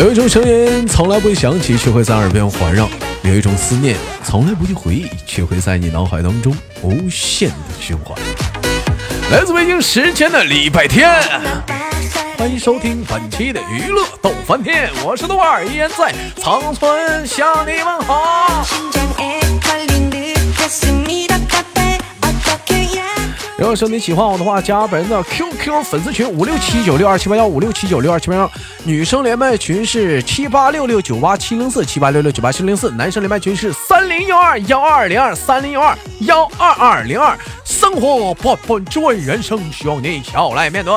有一种声音从来不会响起，却会在耳边环绕；有一种思念从来不去回忆，却会在你脑海当中无限的循环。来自北京时间的礼拜天，欢迎收听本期的娱乐逗翻天，我是豆儿，依然在长春向你们好。如果说你喜欢我的话，加本人的 QQ 粉丝群五六七九六二七八幺五六七九六二七八幺，女生连麦群是七八六六九八七零四七八六六九八七零四，男生连麦群是三零幺二幺二零二三零幺二幺二二零二。生活不不追，人生需要你笑来面对。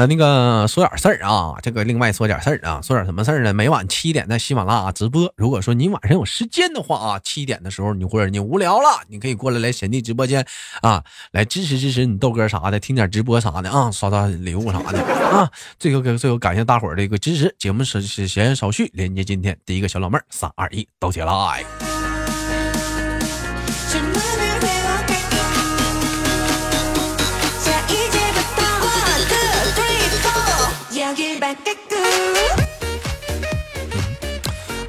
呃，那个说点事儿啊，这个另外说点事儿啊，说点什么事儿呢？每晚七点在喜马拉雅直播。如果说你晚上有时间的话啊，七点的时候你或者你无聊了，你可以过来来贤弟直播间啊，来支持支持你豆哥啥的，听点直播啥的啊，刷刷礼物啥的啊。最后最后感谢大伙儿的一个支持。节目是是闲言少叙，连接今天第一个小老妹儿，三二一，抖起来！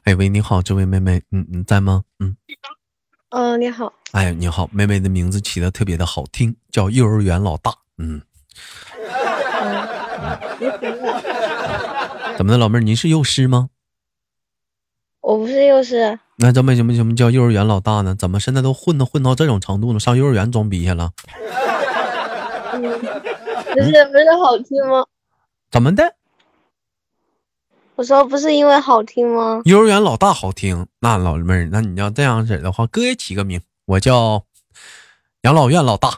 哎喂，你好，这位妹妹，嗯，你在吗？嗯，嗯，你好。哎，你好，妹妹的名字起的特别的好听，叫幼儿园老大。嗯。怎么的，老妹儿，你是幼师吗？我不是幼师。那怎么什么什么叫幼儿园老大呢？怎么现在都混的混到这种程度了？上幼儿园装逼去了？不是不是好听吗？怎么的？我说不是因为好听吗？幼儿园老大好听，那老妹儿，那你要这样式的话，哥也起个名，我叫养老院老大。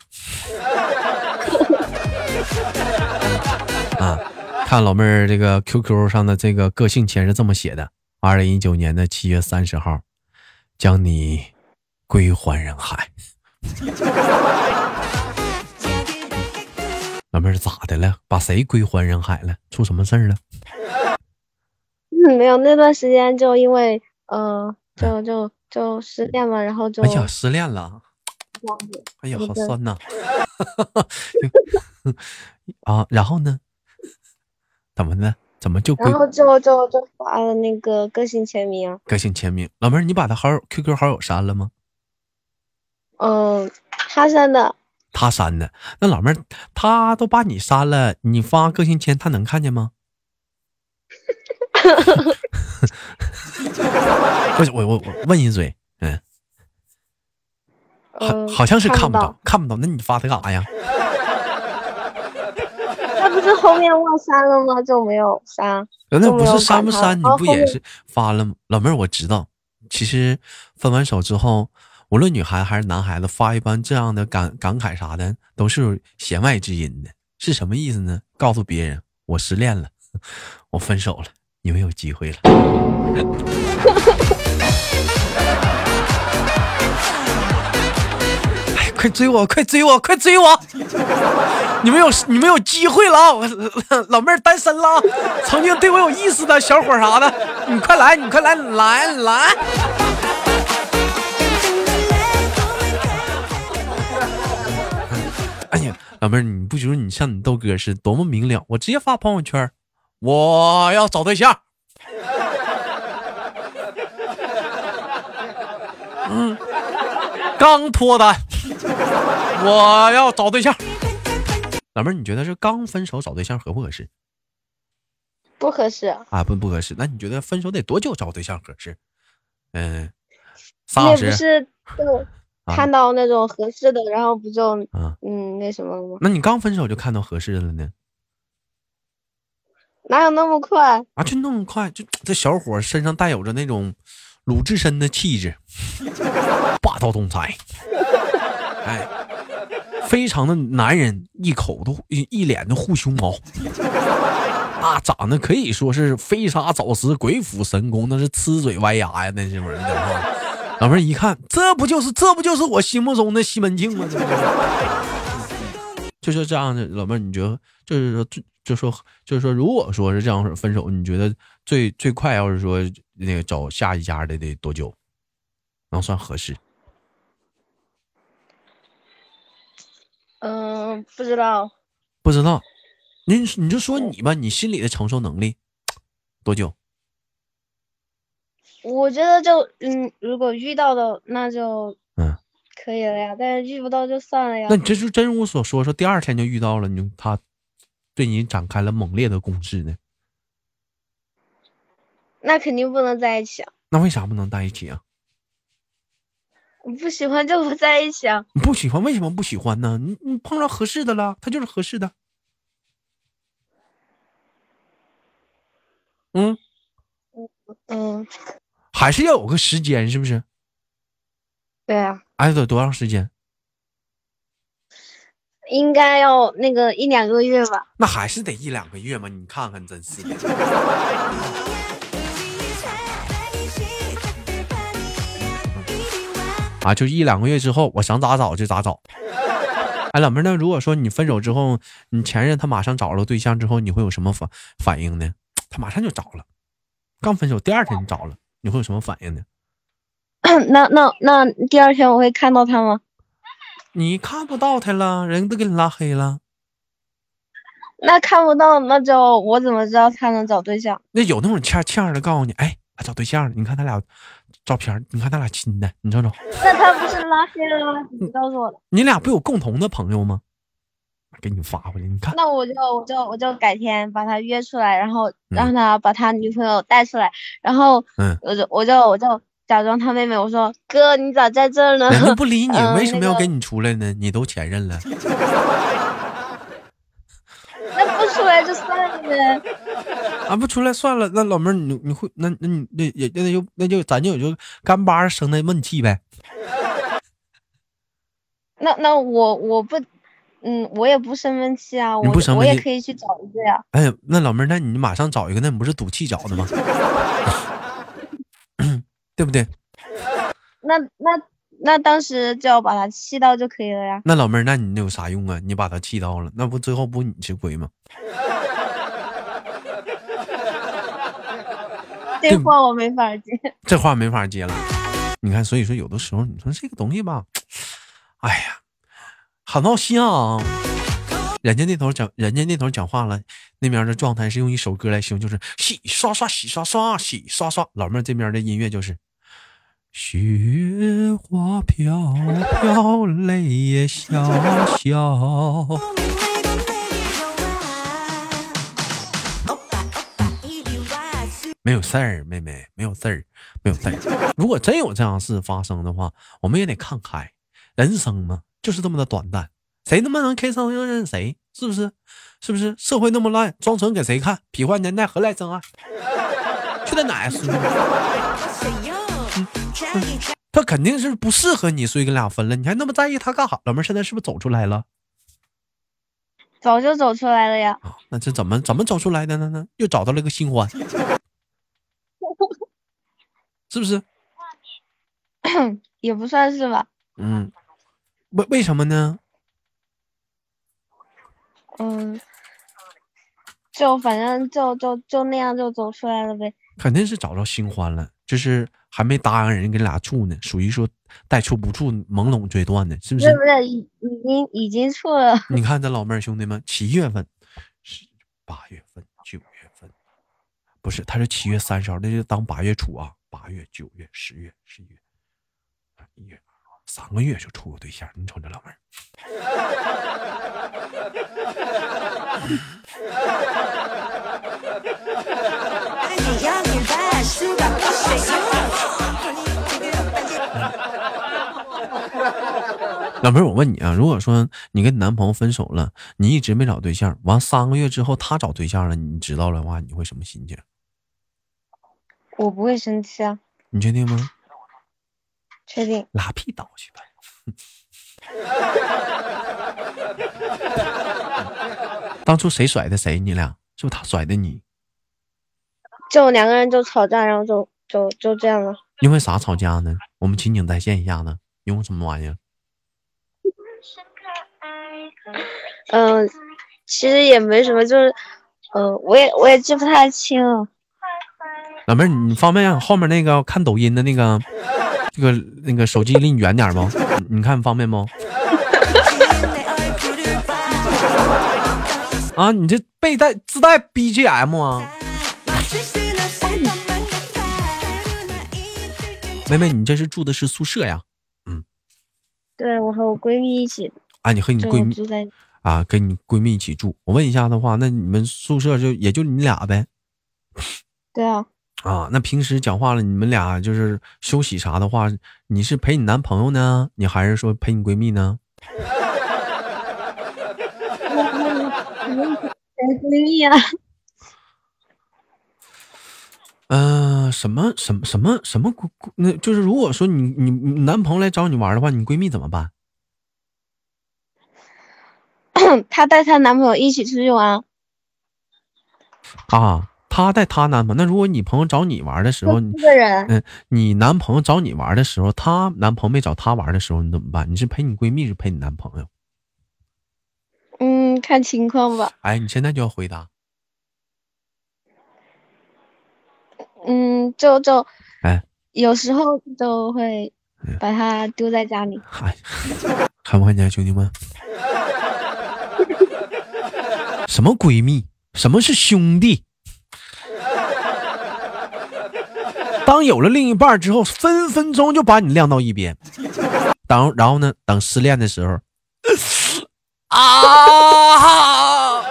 啊，看老妹儿这个 QQ 上的这个个性签是这么写的：二零一九年的七月三十号，将你归还人海。老妹儿咋的了？把谁归还人海了？出什么事儿了？没有那段时间就因为呃，就就就失恋嘛，然后就哎呀，失恋了，哎呀，好酸呐！啊，然后呢？怎么呢？怎么就？然后就就就发了那个个性签名。个性签名，老妹儿，你把他好友 QQ 好友删了吗？嗯，他删的。他删的。那老妹儿，他都把你删了，你发个性签，他能看见吗？不是我我我问一嘴，嗯，好好像是看不到看不到，那你发他干啥呀？那不是后面忘删了吗？就没有删。那不是删不删，你不也是发了吗？老妹儿，我知道，其实分完手之后，无论女孩子还是男孩子，发一般这样的感感慨啥的，都是弦外之音的。是什么意思呢？告诉别人我失恋了，我分手了。你们有机会了！哎，快追我，快追我，快追我！你们有你们有机会了啊！我老妹儿单身了，曾经对我有意思的小伙啥的，你快来，你快来，来来！哎呀，老妹儿，你不觉得你像你豆哥似的，多么明了？我直接发朋友圈。我要找对象。嗯，刚脱单，我要找对象。老妹儿，你觉得是刚分手找对象合不合适？不合适啊，不不合适。那你觉得分手得多久找对象合适？嗯，也不是就看到那种合适的，然后不就嗯那什么吗？那你刚分手就看到合适的了呢？哪有那么快啊？就那么快？就这小伙身上带有着那种鲁智深的气质，霸道总裁，哎，非常的男人，一口都一脸的护胸毛，啊，长得可以说是飞沙走石、鬼斧神工，那是呲嘴歪牙呀，那是不是？老妹儿一看，这不就是这不就是我心目中的西门庆吗？就是这样的，老妹儿，你觉得就是说最。就说就是说，如果说是这样分手，你觉得最最快要是说那个找下一家的得多久能算合适？嗯，不知道，不知道。你你就说你吧，你心里的承受能力多久？我觉得就嗯，如果遇到的那就嗯，可以了呀，但是遇不到就算了呀那。你这就真如我所说，说第二天就遇到了，你就他对你展开了猛烈的攻势呢？那肯定不能在一起啊！那为啥不能在一起啊？我不喜欢就不在一起啊！你不喜欢，为什么不喜欢呢？你你碰到合适的了，他就是合适的。嗯，嗯，还是要有个时间，是不是？对啊，哎，得多长时间？应该要那个一两个月吧。那还是得一两个月嘛。你看看，真是的。啊，就一两个月之后，我想咋找就咋找。哎，老妹儿，那如果说你分手之后，你前任他马上找了对象之后，你会有什么反反应呢？他马上就找了，刚分手第二天就找了，你会有什么反应呢？那那那第二天我会看到他吗？你看不到他了，人都给你拉黑了。那看不到，那就我怎么知道他能找对象？那有那种欠欠的告诉你，哎，他找对象了，你看他俩照片，你看他俩亲的，你瞅瞅，那他不是拉黑了吗？你告诉我的。你俩不有共同的朋友吗？给你发回来，你看，那我就我就我就改天把他约出来，然后让他把他女朋友带出来，然后嗯，我就我就我就假装他妹妹，我说哥你咋在这儿呢？人家不理你，嗯为什么要跟你出来呢？你都前任了，那不出来就算了呗。啊，不出来算了。那老妹儿，你你会那那你那也那就那就咱就也就干巴生那闷气呗。那那我我不，嗯，我也不生闷气啊，我你不生气也可以去找一个呀。哎呀，那老妹儿，那你马上找一个，那你不是赌气找的吗？对不对？那那那当时就要把他气到就可以了呀。那老妹儿，那你那有啥用啊？你把他气到了，那不最后不你吃亏吗？这话我没法接。这话没法接了。你看，所以说有的时候你说这个东西吧，哎呀，很闹心啊！人家那头讲，人家那头讲话了，那边的状态是用一首歌来形容，就是洗刷刷，洗刷刷，洗刷刷。老妹儿这边的音乐就是雪花飘 飘，泪也潇潇。没有事儿，妹妹，没有事儿，没有事儿。如果真有这样事发生的话，我们也得看开。人生嘛，就是这么的短暂，谁他妈能开上又认谁，是不是？是不是？社会那么烂，装纯给谁看？痞坏年代何来真爱？去他奶孙！他肯定是不适合你，所以跟俩分了。你还那么在意他干啥？老妹儿现在是不是走出来了早就走出来了呀。啊？那这怎么怎么走出来的呢？呢？又找到了个新欢，是不是？也不算是吧。嗯，为为什么呢？嗯，就反正就就就那样就走出来了呗。肯定是找着新欢了，就是还没答应人跟俩处呢，属于说带处不处，懵懂阶段呢，是不是是？不是，已已经已经处了。你看这老妹儿兄弟们，七月份、是八月份、九月份，不是，他是七月三十号，那就当八月初啊，八月、九月、十月、十一月、一月，三个月就处个对象，你瞅这老妹儿。老妹儿，我问你啊，如果说你跟你男朋友分手了，你一直没找对象，完三个月之后他找对象了，你知道了的话，你会什么心情？我不会生气啊，你确定吗？确定。拉屁倒去吧！当初谁甩的谁？你俩是不是他甩的你？就两个人就吵架，然后就就就这样了。因为啥吵架呢？我们情景再现一下呢？因为什么玩意儿？嗯，其实也没什么，就是，嗯，我也我也记不太清了。老妹儿，你方便让后面那个看抖音的那个，这个那个手机离你远点吗？你你看方便不？啊，你这背带自带 BGM 啊？妹妹，你这是住的是宿舍呀？嗯，对我和我闺蜜一起。啊，你和你闺蜜住在啊，跟你闺蜜一起住。我问一下的话，那你们宿舍就也就你俩呗？对啊。啊，那平时讲话了，你们俩就是休息啥的话，你是陪你男朋友呢，你还是说陪你闺蜜呢？陪闺蜜啊。嗯，什么什么什么什么闺？那就是如果说你你男朋友来找你玩的话，你闺蜜怎么办？她带她男朋友一起出去玩。啊。她带她男朋友，那如果你朋友找你玩的时候，一个人，嗯，你男朋友找你玩的时候，她男朋友没找她玩的时候，你怎么办？你是陪你闺蜜，是陪你男朋友？嗯，看情况吧。哎，你现在就要回答。嗯，就就，哎，有时候就会把它丢在家里。哎，看不看见兄弟们？什么闺蜜？什么是兄弟？当有了另一半之后，分分钟就把你晾到一边。等，然后呢？等失恋的时候，啊，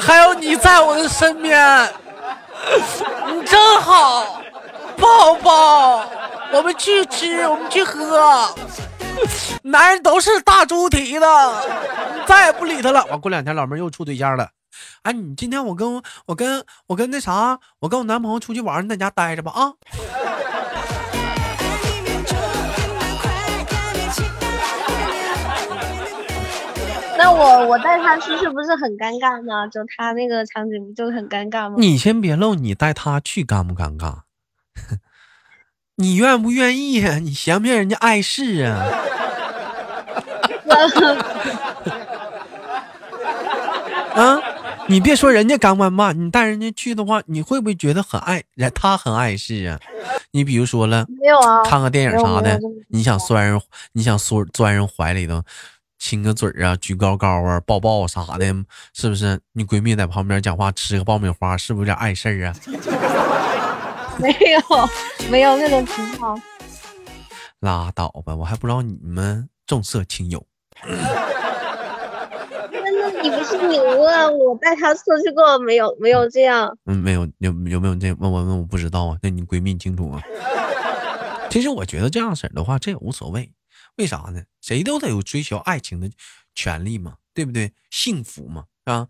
还有你在我的身边，你真好，抱抱，我们去吃，我们去喝。男人都是大猪蹄子，你再也不理他了。完，过两天老妹又处对象了。哎，你今天我跟我跟我跟那啥，我跟我男朋友出去玩，你在家待着吧啊。那我我带他去是不是很尴尬呢？就他那个场景不就很尴尬吗？你先别露，你带他去尴不尴尬？你愿不愿意呀？你嫌不嫌人家碍事啊？啊！你别说人家干不干嘛你，带人家去的话，你会不会觉得很碍人？他很碍事啊。你比如说了，没有啊，看个电影啥的，你想钻人，你想缩钻人怀里头，亲个嘴啊，举高高啊，抱抱啥的，是不是？你闺蜜在旁边讲话，吃个爆米花，是不是有点碍事儿啊？没有，没有那种情况。拉倒吧，我还不知道你们重色轻友。你不是你问我带她出去过没有？没有这样。嗯，没有，有有没有这问我问我不知道啊？那你闺蜜清楚啊？其实我觉得这样式的话，这也无所谓。为啥呢？谁都得有追求爱情的权利嘛，对不对？幸福嘛，啊，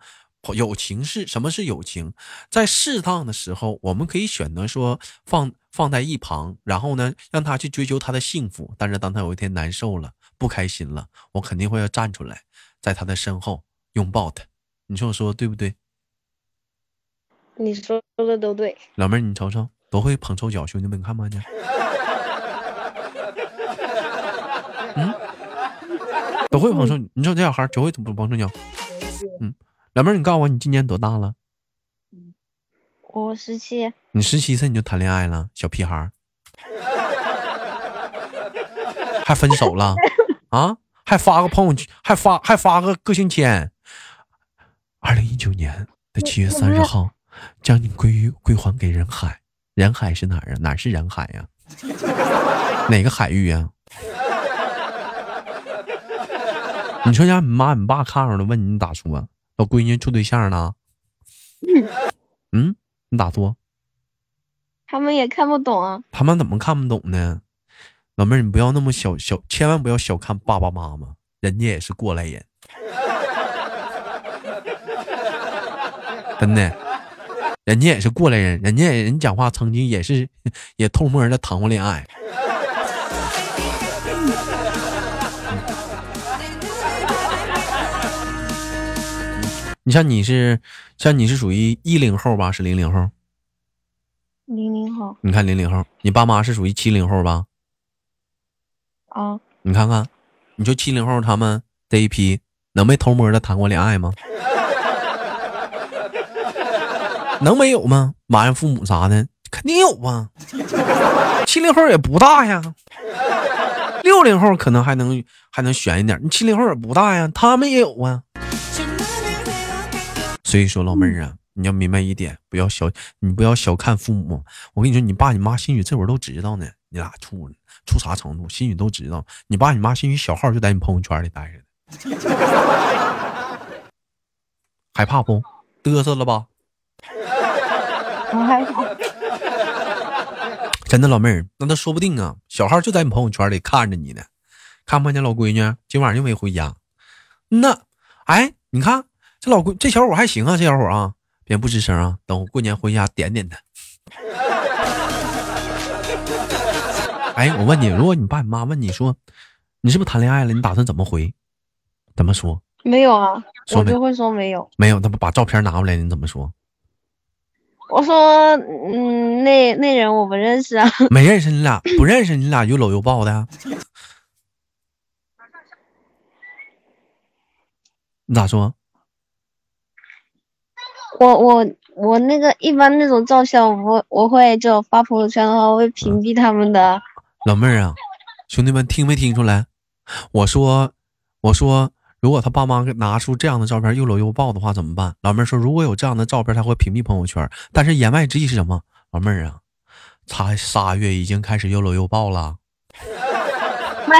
友情是什么是友情？在适当的时候，我们可以选择说放放在一旁，然后呢，让他去追求他的幸福。但是当他有一天难受了、不开心了，我肯定会要站出来，在他的身后。拥抱他，你说我说的对不对？你说的都对。老妹儿，你瞅瞅，多会捧臭脚，兄弟们，你看不看见？都会捧臭。你说这小孩就会捧臭脚。嗯，老妹儿，你告诉我，你今年多大了？我十七。你十七岁你就谈恋爱了，小屁孩儿还分手了啊？还发个朋友圈，还发还发个个性签。二零一九年的七月三十号，将你归于归还给人海。人海是哪儿啊？哪是人海呀？哪个海域呀？你说家你妈你爸看着了，问你你咋说？老闺女处对象呢？嗯，你咋说？他们也看不懂啊。他们怎么看不懂呢？老妹儿，你不要那么小小，千万不要小看爸爸妈妈，人家也是过来人。真的，人家也是过来人，人家人讲话曾经也是 也偷摸的谈过恋爱。你像你是像你是属于一零后吧？是零零后？零零后。你看零零后，你爸妈是属于七零后吧？啊。你看看，你说七零后他们这一批能没偷摸的谈过恋爱吗？能没有吗？埋怨父母啥的，肯定有啊。七零后也不大呀，六零后可能还能还能悬一点。你七零后也不大呀，他们也有啊。所以说，老妹儿啊，你要明白一点，不要小，你不要小看父母。我跟你说，你爸你妈兴许这会儿都知道呢，你俩处处啥程度，兴许都知道。你爸你妈兴许小号就在你朋友圈里待着呢，害怕不？嘚瑟了吧？我害怕。真的，老妹儿，那他说不定啊，小号就在你朋友圈里看着你呢，看不见老闺女今晚又没回家。那，哎，你看这老闺这小伙还行啊，这小伙啊，别不吱声啊，等我过年回家点点他。哎，我问你，如果你爸你妈问你说，你是不是谈恋爱了？你打算怎么回？怎么说？没有啊，我就会说没有。没有，他不把照片拿过来，你怎么说？我说，嗯，那那人我不认识啊。没认识你俩，不认识你俩又搂又抱的，你 咋说？我我我那个一般那种照相，我我会就发朋友圈的话，我会屏蔽他们的。老妹儿啊，兄弟们听没听出来？我说，我说，如果他爸妈拿出这样的照片又搂又抱的话怎么办？老妹儿说，如果有这样的照片，他会屏蔽朋友圈。但是言外之意是什么？老妹儿啊，才仨月已经开始又搂又抱了，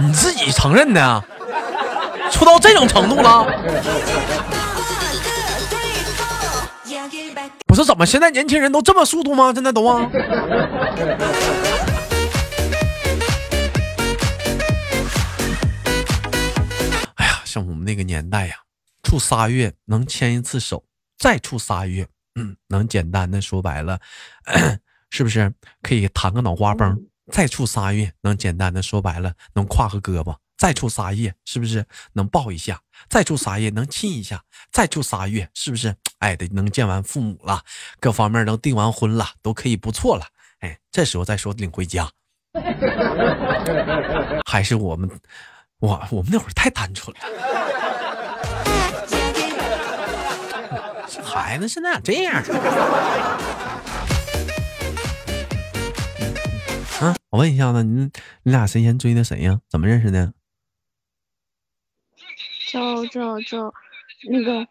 你自己承认的啊，处到这种程度了。不是怎么现在年轻人都这么速度吗？现在都啊。哎呀，像我们那个年代呀，处仨月能牵一次手，再处仨月，嗯，能简单的说白了，是不是可以弹个脑瓜崩？再处仨月，能简单的说白了，能跨个胳膊。再处仨月，是不是能抱一下？再住仨月能亲一下？再住仨月，是不是哎得能见完父母了，各方面都订完婚了，都可以不错了。哎，这时候再说领回家，还是我们，我我们那会儿太单纯了。这孩子现在咋这样？啊，我问一下子，你你俩谁先追的谁呀？怎么认识的？就就就那个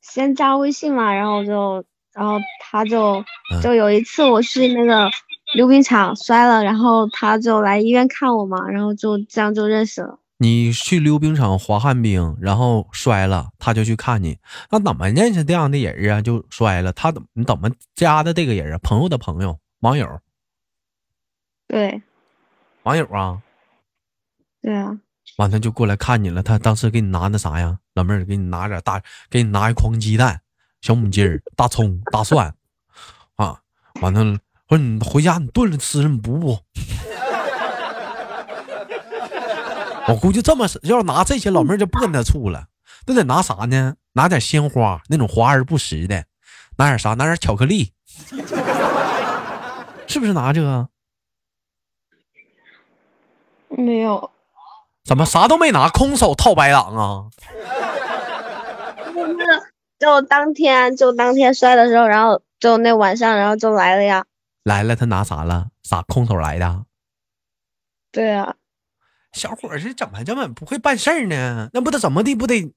先加微信嘛，然后就然后他就嗯就有一次我去那个溜冰场摔了，然后他就来医院看我嘛，然后就这样就认识了。你去溜冰场滑旱冰，然后摔了，他就去看你。那怎么认识这样的人啊？就摔了，他怎么你怎么加的这个人啊？朋友的朋友，网友，对网友啊，对啊，完他就过来看你了。他当时给你拿那啥呀？老妹儿给你拿点大，给你拿一筐鸡蛋、小母鸡儿、大葱、大蒜，啊，完了，说你回家你炖了吃，你补补。我估计这么要是拿这些，老妹儿就不跟他处了，那得拿啥呢？拿点鲜花，那种华而不实的，拿点啥？拿点巧克力，是不是拿这个？没有，怎么啥都没拿，空手套白狼啊？就当天就当天摔的时候，然后就那晚上，然后就来了呀。来了，他拿啥了？啥空手来的？对啊，小伙儿是怎么这么不会办事儿呢？那不得怎么地不得，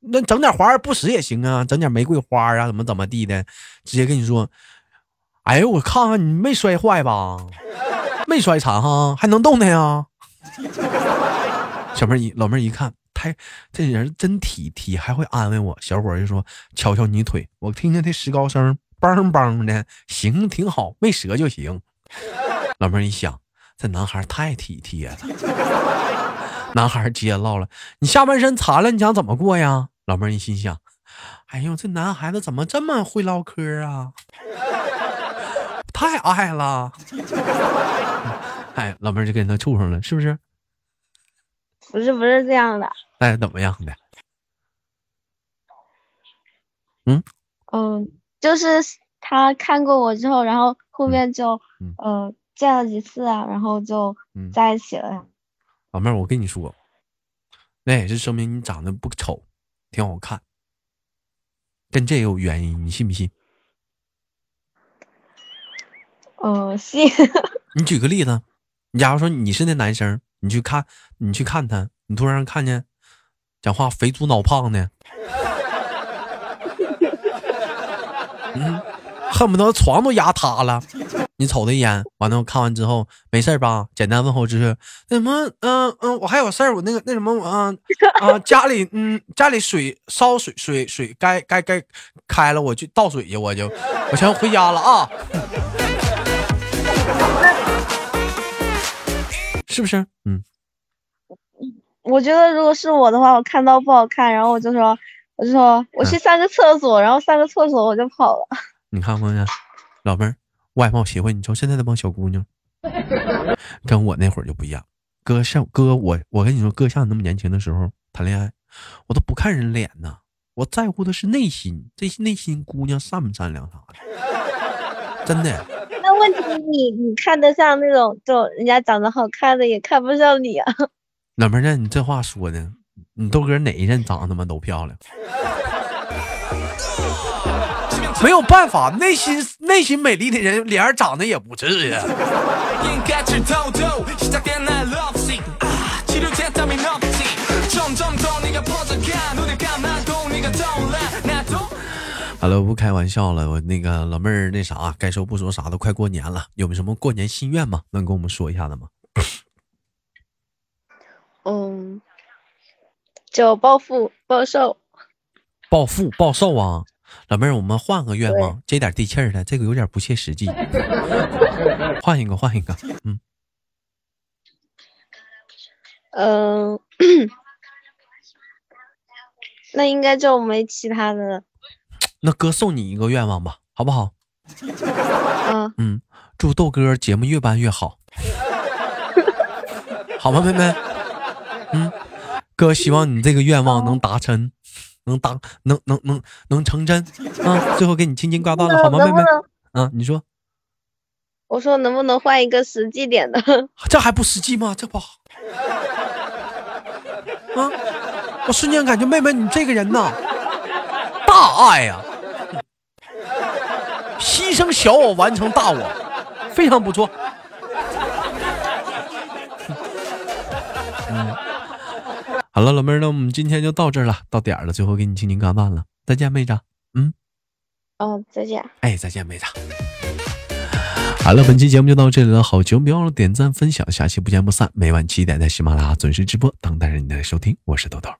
那整点华而不实也行啊，整点玫瑰花啊，怎么怎么地的，直接跟你说，哎呦，我看看你没摔坏吧，没摔残哈，还能动弹呀。小妹一老妹一看，太这人真体贴，还会安慰我。小伙就说，瞧瞧你腿，我听见这石膏声，梆梆的，行，挺好，没折就行。老妹一想。这男孩太体贴了。男孩接着唠了：“你下半身残了，你想怎么过呀？”老妹一心想：“哎呦，这男孩子怎么这么会唠嗑啊？太爱了。”哎，老妹就跟他处上了，是不是？不是不是这样的，那是，怎么样的？嗯嗯，就是他看过我之后，然后后面就嗯呃见了几次啊，然后就嗯在一起了呀。老妹儿，我跟你说，那也是说明你长得不丑，挺好看，跟这也有原因，你信不信？嗯，信。你举个例子，你假如说你是那男生，你去看你去看他你突然看见讲话肥猪脑胖的。嗯恨不得床都压塌了。你瞅他一眼完了看完之后没事吧？简单问候就是那什么嗯嗯我还有事我那个那什么我嗯嗯家里嗯家里水烧水水水该该该开了我去倒水去我就我先回家了啊。是不是？嗯，我觉得如果是我的话，我看到不好看，然后我就说，我就说我去上个厕所，然后上个厕所我就跑了。你看看看，老妹儿，外貌协会，你瞅现在这帮小姑娘，跟我那会儿就不一样。哥像哥，我我跟你说，哥像你那么年轻的时候谈恋爱，我都不看人脸呐，我在乎的是内心，这内心姑娘善不善良啥的，真的。那问题你你看得上那种就人家长得好看的，也看不上你啊。老妹儿，那你这话说的，你豆哥哪一任长得他妈都漂亮？没有办法，内心内心美丽的人脸长得也不至呀。好了，不开玩笑了，我那个老妹儿那啥，该说不说啥都快过年了，有没有什么过年心愿吗？能跟我们说一下的吗？嗯，就暴富暴瘦，暴富暴瘦啊！老妹儿，我们换个愿望，接点地气儿的，这个有点不切实际。换一个，换一个，嗯，嗯，那应该就没其他的。那哥送你一个愿望吧，好不好？嗯嗯，祝豆哥节目越办越好，好吗，妹妹？嗯，哥希望你这个愿望能达成，能达能能能能成真啊！最后给你轻轻挂断了，好吗，妹妹？啊，你说？我说能不能换一个实际点的？这还不实际吗？这不好啊！我瞬间感觉妹妹你这个人呐，大爱呀！牺牲小我完成大我，非常不错。嗯，好了，老妹儿，那我们今天就到这儿了，到点儿了，最后给你轻轻干饭了，再见，妹子。嗯，哦，再见。哎，再见，妹子。好了，本期节目就到这里了，好节目别忘了点赞分享，下期不见不散。每晚七点在喜马拉雅准时直播，等待着你的收听。我是豆豆。